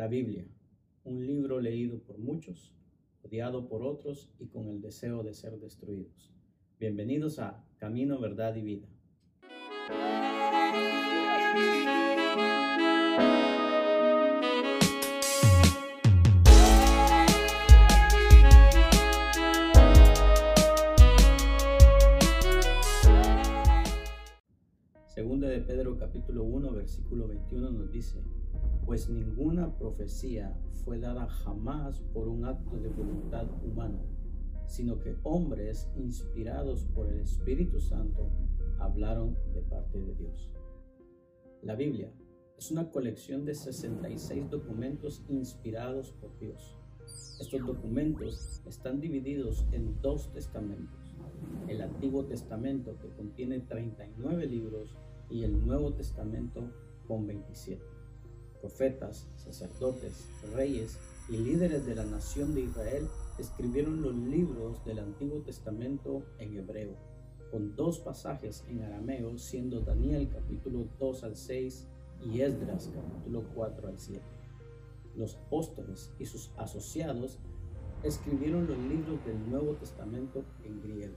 La Biblia, un libro leído por muchos, odiado por otros y con el deseo de ser destruidos. Bienvenidos a Camino, Verdad y Vida. Segunda de Pedro capítulo 1 versículo 21 nos dice, pues ninguna profecía fue dada jamás por un acto de voluntad humana, sino que hombres inspirados por el Espíritu Santo hablaron de parte de Dios. La Biblia es una colección de 66 documentos inspirados por Dios. Estos documentos están divididos en dos testamentos. El Antiguo Testamento que contiene 39 libros y el Nuevo Testamento con 27 profetas, sacerdotes, reyes y líderes de la nación de Israel escribieron los libros del Antiguo Testamento en hebreo, con dos pasajes en arameo, siendo Daniel capítulo 2 al 6 y Esdras capítulo 4 al 7. Los apóstoles y sus asociados escribieron los libros del Nuevo Testamento en griego.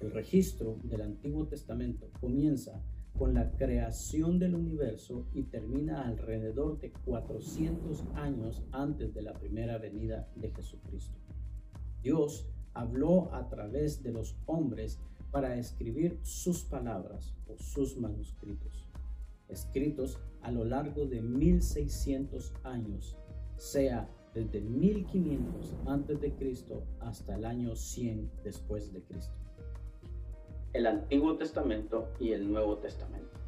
El registro del Antiguo Testamento comienza con la creación del universo y termina alrededor de 400 años antes de la primera venida de Jesucristo. Dios habló a través de los hombres para escribir sus palabras o sus manuscritos, escritos a lo largo de 1600 años, sea desde 1500 antes de Cristo hasta el año 100 después de Cristo el Antiguo Testamento y el Nuevo Testamento.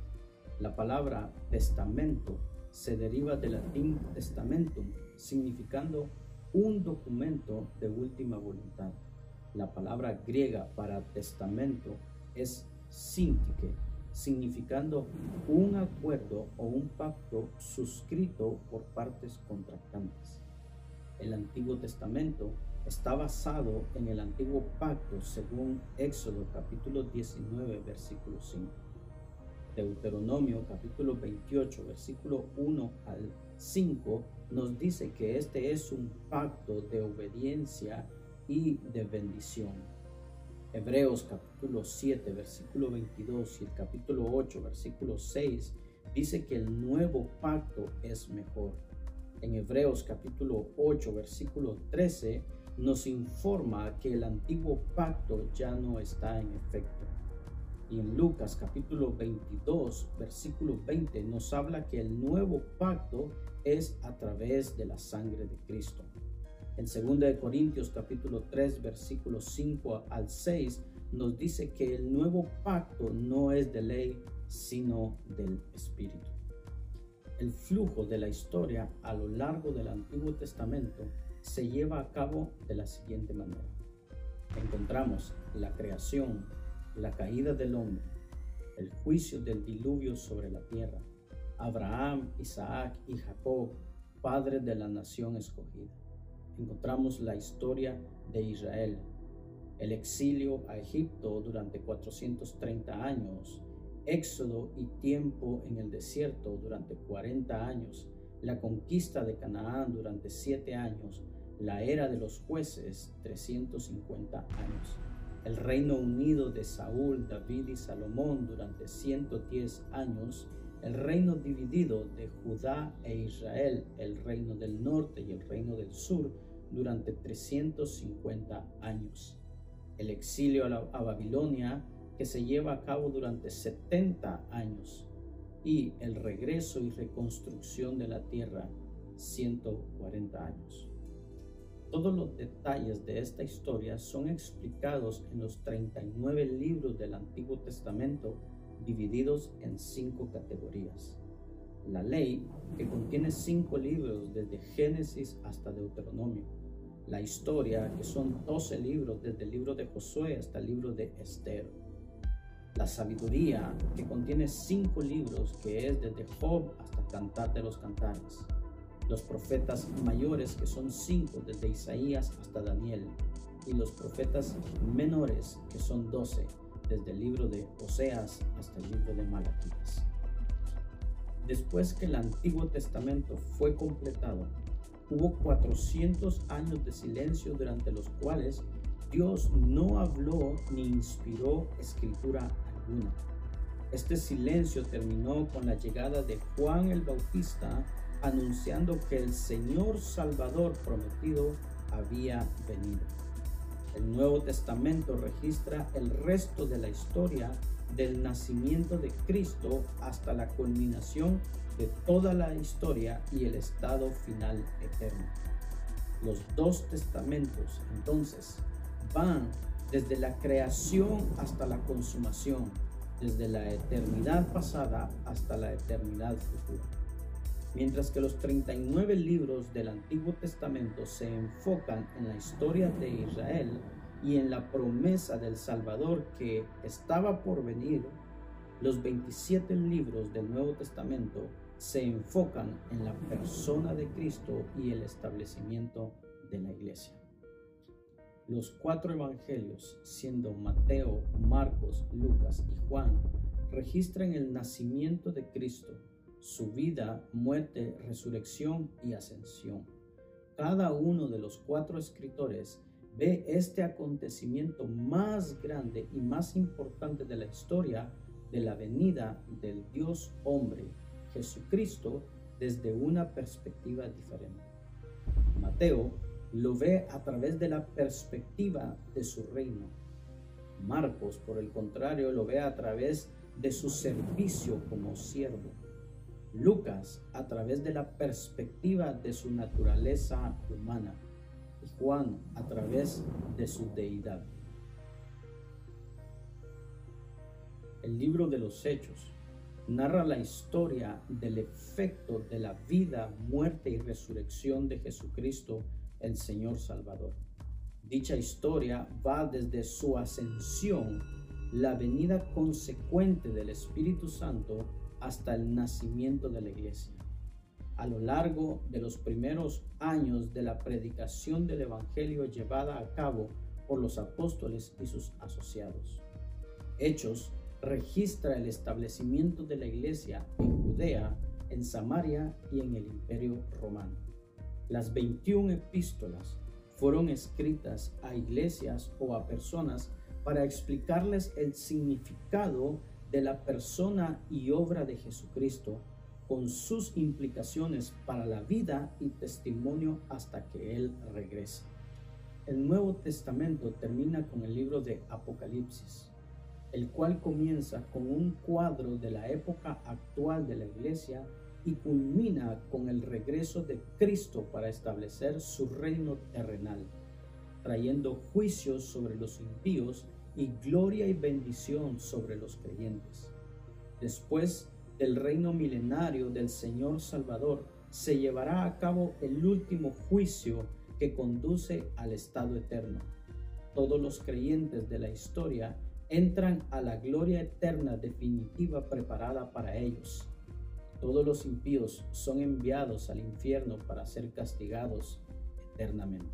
La palabra testamento se deriva del latín testamentum, significando un documento de última voluntad. La palabra griega para testamento es sintike, significando un acuerdo o un pacto suscrito por partes contractantes. El Antiguo Testamento está basado en el antiguo pacto según Éxodo capítulo 19 versículo 5. Deuteronomio capítulo 28 versículo 1 al 5 nos dice que este es un pacto de obediencia y de bendición. Hebreos capítulo 7 versículo 22 y el capítulo 8 versículo 6 dice que el nuevo pacto es mejor. En Hebreos capítulo 8 versículo 13 nos informa que el antiguo pacto ya no está en efecto. Y en Lucas capítulo 22, versículo 20 nos habla que el nuevo pacto es a través de la sangre de Cristo. En 2 Corintios capítulo 3, versículos 5 al 6 nos dice que el nuevo pacto no es de ley, sino del Espíritu. El flujo de la historia a lo largo del Antiguo Testamento se lleva a cabo de la siguiente manera. Encontramos la creación, la caída del hombre, el juicio del diluvio sobre la tierra, Abraham, Isaac y Jacob, padres de la nación escogida. Encontramos la historia de Israel, el exilio a Egipto durante 430 años, éxodo y tiempo en el desierto durante 40 años, la conquista de Canaán durante siete años, la era de los jueces 350 años, el reino unido de Saúl, David y Salomón durante 110 años, el reino dividido de Judá e Israel, el reino del norte y el reino del sur durante 350 años, el exilio a, Babilonia que se lleva a cabo durante 70 años, y el regreso y reconstrucción de la tierra 140 años. Todos los detalles de esta historia son explicados en los 39 libros del Antiguo Testamento divididos en cinco categorías. La ley, que contiene cinco libros desde Génesis hasta Deuteronomio. La historia, que son 12 libros desde el libro de Josué hasta el libro de Esther la sabiduría, que contiene cinco libros, que es desde Job hasta Cantar de los Cantares. Los profetas mayores, que son cinco, desde Isaías hasta Daniel. Y los profetas menores, que son doce, desde el libro de Oseas hasta el libro de Malaquías. Después que el Antiguo Testamento fue completado, hubo 400 años de silencio durante los cuales Dios no habló ni inspiró escritura alguna. Este silencio terminó con la llegada de Juan el Bautista anunciando que el Señor Salvador prometido había venido. El Nuevo Testamento registra el resto de la historia del nacimiento de Cristo hasta la culminación de toda la historia y el estado final eterno. Los dos testamentos entonces van desde la creación hasta la consumación, desde la eternidad pasada hasta la eternidad futura. Mientras que los 39 libros del Antiguo Testamento se enfocan en la historia de Israel y en la promesa del Salvador que estaba por venir, los 27 libros del Nuevo Testamento se enfocan en la persona de Cristo y el establecimiento de la iglesia. Los cuatro evangelios, siendo Mateo, Marcos, Lucas y Juan, registran el nacimiento de Cristo su vida, muerte, resurrección y ascensión. Cada uno de los cuatro escritores ve este acontecimiento más grande y más importante de la historia de la venida del Dios hombre, Jesucristo, desde una perspectiva diferente. Mateo lo ve a través de la perspectiva de su reino. Marcos, por el contrario, lo ve a través de su servicio como siervo. Lucas a través de la perspectiva de su naturaleza humana y Juan a través de su deidad. El libro de los Hechos narra la historia del efecto de la vida, muerte y resurrección de Jesucristo, el Señor Salvador. Dicha historia va desde su ascensión, la venida consecuente del Espíritu Santo, hasta el nacimiento de la iglesia. A lo largo de los primeros años de la predicación del Evangelio llevada a cabo por los apóstoles y sus asociados. Hechos registra el establecimiento de la iglesia en Judea, en Samaria y en el imperio romano. Las 21 epístolas fueron escritas a iglesias o a personas para explicarles el significado de la persona y obra de Jesucristo con sus implicaciones para la vida y testimonio hasta que Él regrese. El Nuevo Testamento termina con el libro de Apocalipsis, el cual comienza con un cuadro de la época actual de la iglesia y culmina con el regreso de Cristo para establecer su reino terrenal, trayendo juicios sobre los impíos y gloria y bendición sobre los creyentes. Después del reino milenario del Señor Salvador, se llevará a cabo el último juicio que conduce al estado eterno. Todos los creyentes de la historia entran a la gloria eterna definitiva preparada para ellos. Todos los impíos son enviados al infierno para ser castigados eternamente.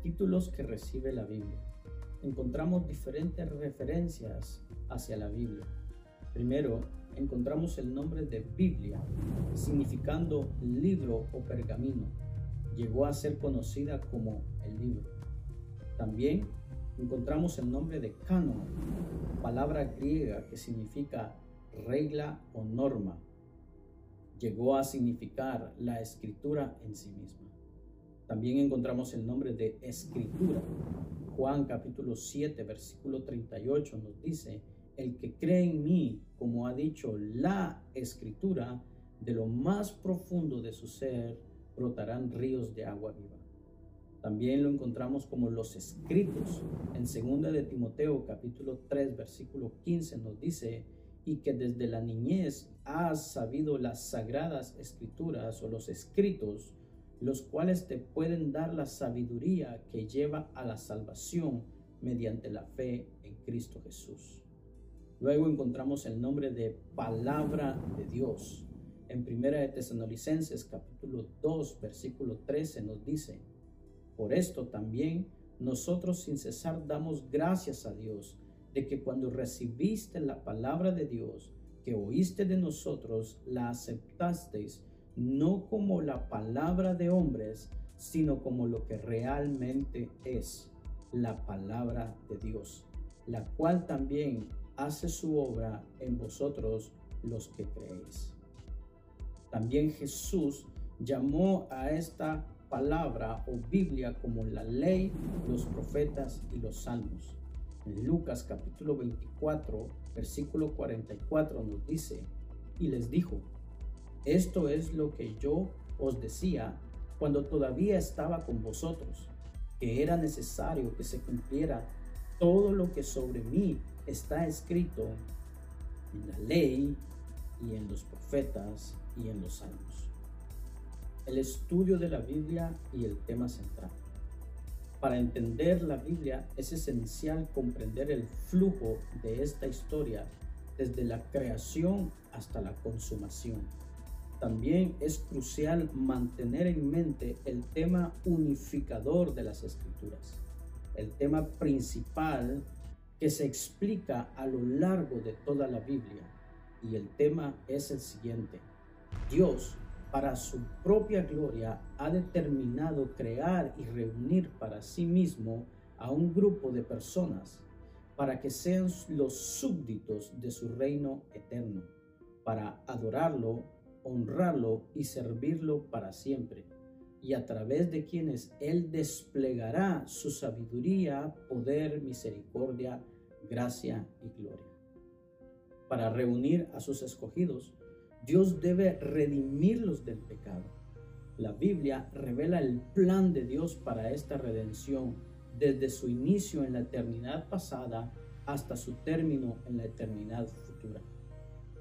Títulos que recibe la Biblia encontramos diferentes referencias hacia la Biblia. Primero, encontramos el nombre de Biblia, significando libro o pergamino. Llegó a ser conocida como el libro. También encontramos el nombre de canon, palabra griega que significa regla o norma. Llegó a significar la escritura en sí misma. También encontramos el nombre de escritura, Juan capítulo 7, versículo 38 nos dice, el que cree en mí, como ha dicho la escritura, de lo más profundo de su ser brotarán ríos de agua viva. También lo encontramos como los escritos. En 2 de Timoteo capítulo 3 versículo 15 nos dice, y que desde la niñez has sabido las sagradas escrituras o los escritos, los cuales te pueden dar la sabiduría que lleva a la salvación mediante la fe en Cristo Jesús. Luego encontramos el nombre de palabra de Dios. En Primera de capítulo 2 versículo 13 nos dice, por esto también nosotros sin cesar damos gracias a Dios de que cuando recibiste la palabra de Dios que oíste de nosotros la aceptasteis no como la palabra de hombres, sino como lo que realmente es la palabra de Dios, la cual también hace su obra en vosotros los que creéis. También Jesús llamó a esta palabra o Biblia como la ley, los profetas y los salmos. En Lucas capítulo 24, versículo 44 nos dice, y les dijo, esto es lo que yo os decía cuando todavía estaba con vosotros, que era necesario que se cumpliera todo lo que sobre mí está escrito en la ley y en los profetas y en los salmos. El estudio de la Biblia y el tema central. Para entender la Biblia es esencial comprender el flujo de esta historia desde la creación hasta la consumación. También es crucial mantener en mente el tema unificador de las escrituras, el tema principal que se explica a lo largo de toda la Biblia. Y el tema es el siguiente. Dios, para su propia gloria, ha determinado crear y reunir para sí mismo a un grupo de personas para que sean los súbditos de su reino eterno, para adorarlo, honrarlo y servirlo para siempre, y a través de quienes Él desplegará su sabiduría, poder, misericordia, gracia y gloria. Para reunir a sus escogidos, Dios debe redimirlos del pecado. La Biblia revela el plan de Dios para esta redención desde su inicio en la eternidad pasada hasta su término en la eternidad futura.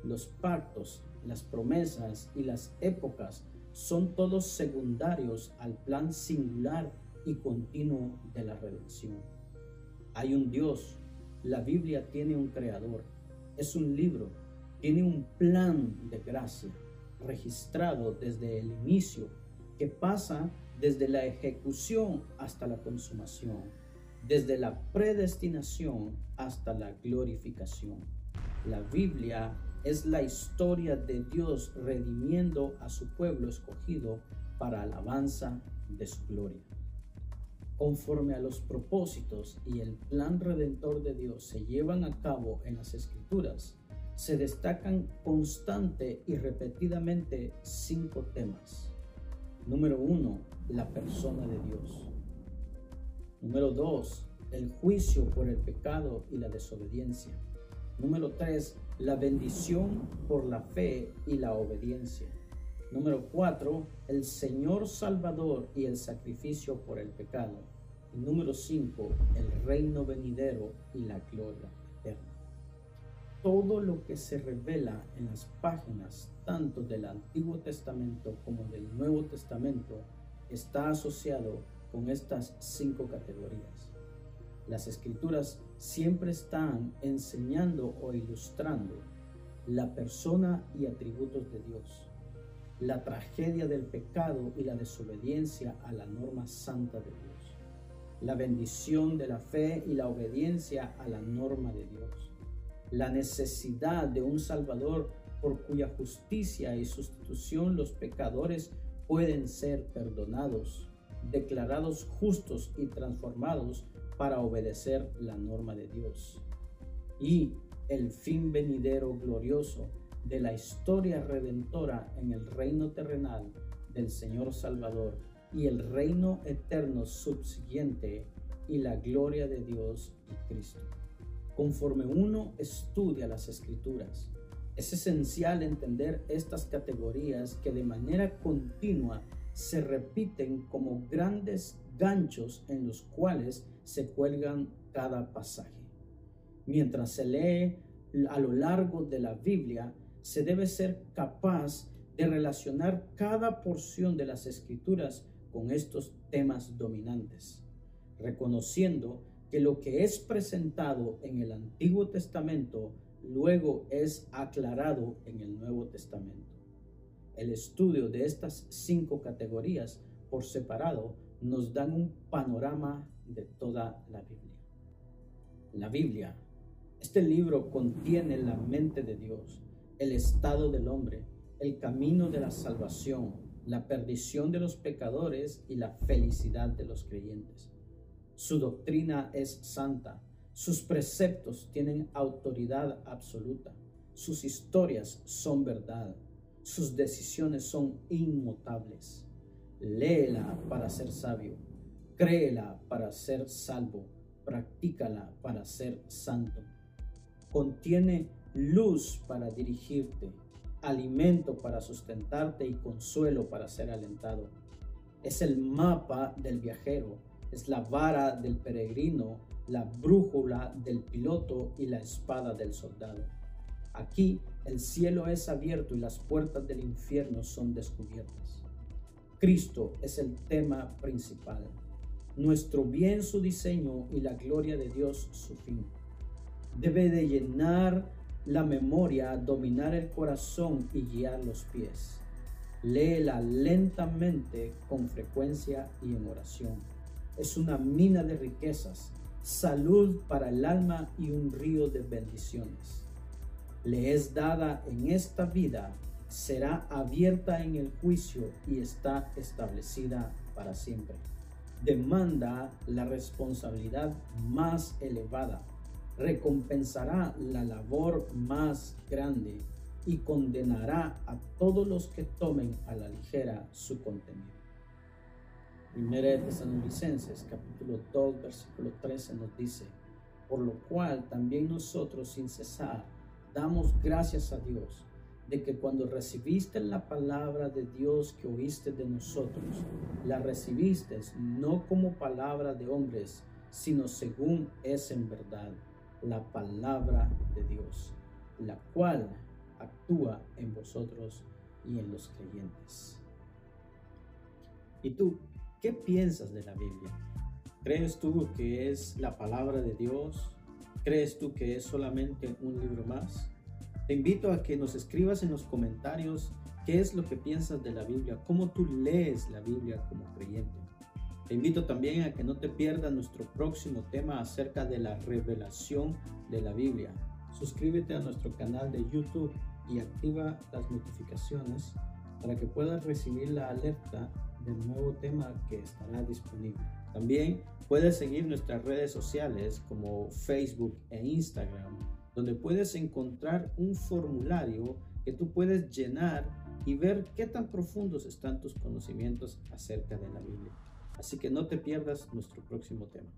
Los pactos, las promesas y las épocas son todos secundarios al plan singular y continuo de la redención. Hay un Dios la Biblia tiene un creador, es un libro, tiene un plan de gracia registrado desde el inicio que pasa desde la ejecución hasta la consumación, desde la predestinación hasta la glorificación. La Biblia es la historia de Dios redimiendo a su pueblo escogido para alabanza de su gloria conforme a los propósitos y el plan redentor de Dios se llevan a cabo en las escrituras, se destacan constante y repetidamente cinco temas. Número uno, la persona de Dios. Número dos, el juicio por el pecado y la desobediencia. Número tres, la bendición por la fe y la obediencia. Número cuatro, el Señor Salvador y el sacrificio por el pecado. Número 5, el reino venidero y la gloria eterna. Todo lo que se revela en las páginas tanto del Antiguo Testamento como del Nuevo Testamento está asociado con estas cinco categorías. Las escrituras siempre están enseñando o ilustrando la persona y atributos de Dios, la tragedia del pecado y la desobediencia a la norma santa de Dios la bendición de la fe y la obediencia a la norma de Dios, la necesidad de un Salvador por cuya justicia y sustitución los pecadores pueden ser perdonados, declarados justos y transformados para obedecer la norma de Dios. Y el fin venidero glorioso de la historia redentora en el reino terrenal del Señor Salvador y el reino eterno subsiguiente y la gloria de Dios y Cristo. Conforme uno estudia las escrituras, es esencial entender estas categorías que de manera continua se repiten como grandes ganchos en los cuales se cuelgan cada pasaje. Mientras se lee a lo largo de la Biblia, se debe ser capaz de relacionar cada porción de las escrituras con estos temas dominantes, reconociendo que lo que es presentado en el Antiguo Testamento luego es aclarado en el Nuevo Testamento. El estudio de estas cinco categorías por separado nos dan un panorama de toda la Biblia. La Biblia, este libro contiene la mente de Dios, el estado del hombre, el camino de la salvación, la perdición de los pecadores y la felicidad de los creyentes. Su doctrina es santa, sus preceptos tienen autoridad absoluta, sus historias son verdad, sus decisiones son inmutables. Léela para ser sabio, créela para ser salvo, practícala para ser santo. Contiene luz para dirigirte, alimento para sustentarte y consuelo para ser alentado. Es el mapa del viajero, es la vara del peregrino, la brújula del piloto y la espada del soldado. Aquí el cielo es abierto y las puertas del infierno son descubiertas. Cristo es el tema principal. Nuestro bien su diseño y la gloria de Dios su fin. Debe de llenar la memoria, dominar el corazón y guiar los pies. Léela lentamente, con frecuencia y en oración. Es una mina de riquezas, salud para el alma y un río de bendiciones le es dada en esta vida, será abierta en el juicio y está establecida para siempre. Demanda la responsabilidad más elevada, recompensará la labor más grande y condenará a todos los que tomen a la ligera su contenido. Primera de Tesalonicenses capítulo 2 versículo 13 nos dice, por lo cual también nosotros sin cesar damos gracias a Dios de que cuando recibiste la palabra de Dios que oíste de nosotros, la recibiste no como palabra de hombres, sino según es en verdad la palabra de Dios, la cual actúa en vosotros y en los creyentes. ¿Y tú, qué piensas de la Biblia? ¿Crees tú que es la palabra de Dios ¿Crees tú que es solamente un libro más? Te invito a que nos escribas en los comentarios qué es lo que piensas de la Biblia, cómo tú lees la Biblia como creyente. Te invito también a que no te pierdas nuestro próximo tema acerca de la revelación de la Biblia. Suscríbete a nuestro canal de YouTube y activa las notificaciones para que puedas recibir la alerta del nuevo tema que estará disponible. También puedes seguir nuestras redes sociales como Facebook e Instagram, donde puedes encontrar un formulario que tú puedes llenar y ver qué tan profundos están tus conocimientos acerca de la Biblia. Así que no te pierdas nuestro próximo tema.